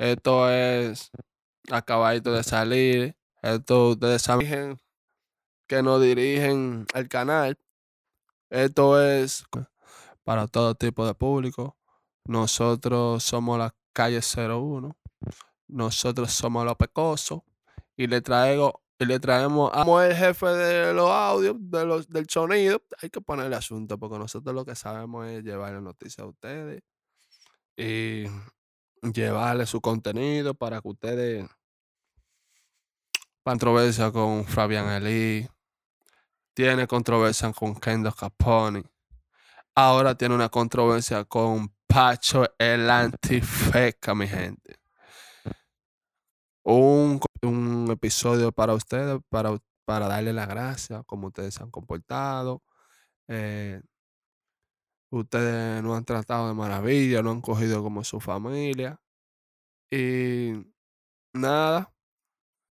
Esto es acabadito de salir. Esto ustedes saben que nos dirigen el canal. Esto es para todo tipo de público. Nosotros somos la calle 01. Nosotros somos los pecosos. Y le traigo y le traemos a como el jefe de los audios, de los, del sonido. Hay que ponerle asunto porque nosotros lo que sabemos es llevarle noticias a ustedes y llevarle su contenido para que ustedes controversia con Fabián Eli, tiene controversia con Kendo Capone, ahora tiene una controversia con Pacho el Antifeca, mi gente. Un, un episodio para ustedes, para, para darle las gracias, como ustedes se han comportado. Eh, ustedes no han tratado de maravilla, no han cogido como su familia. Y nada,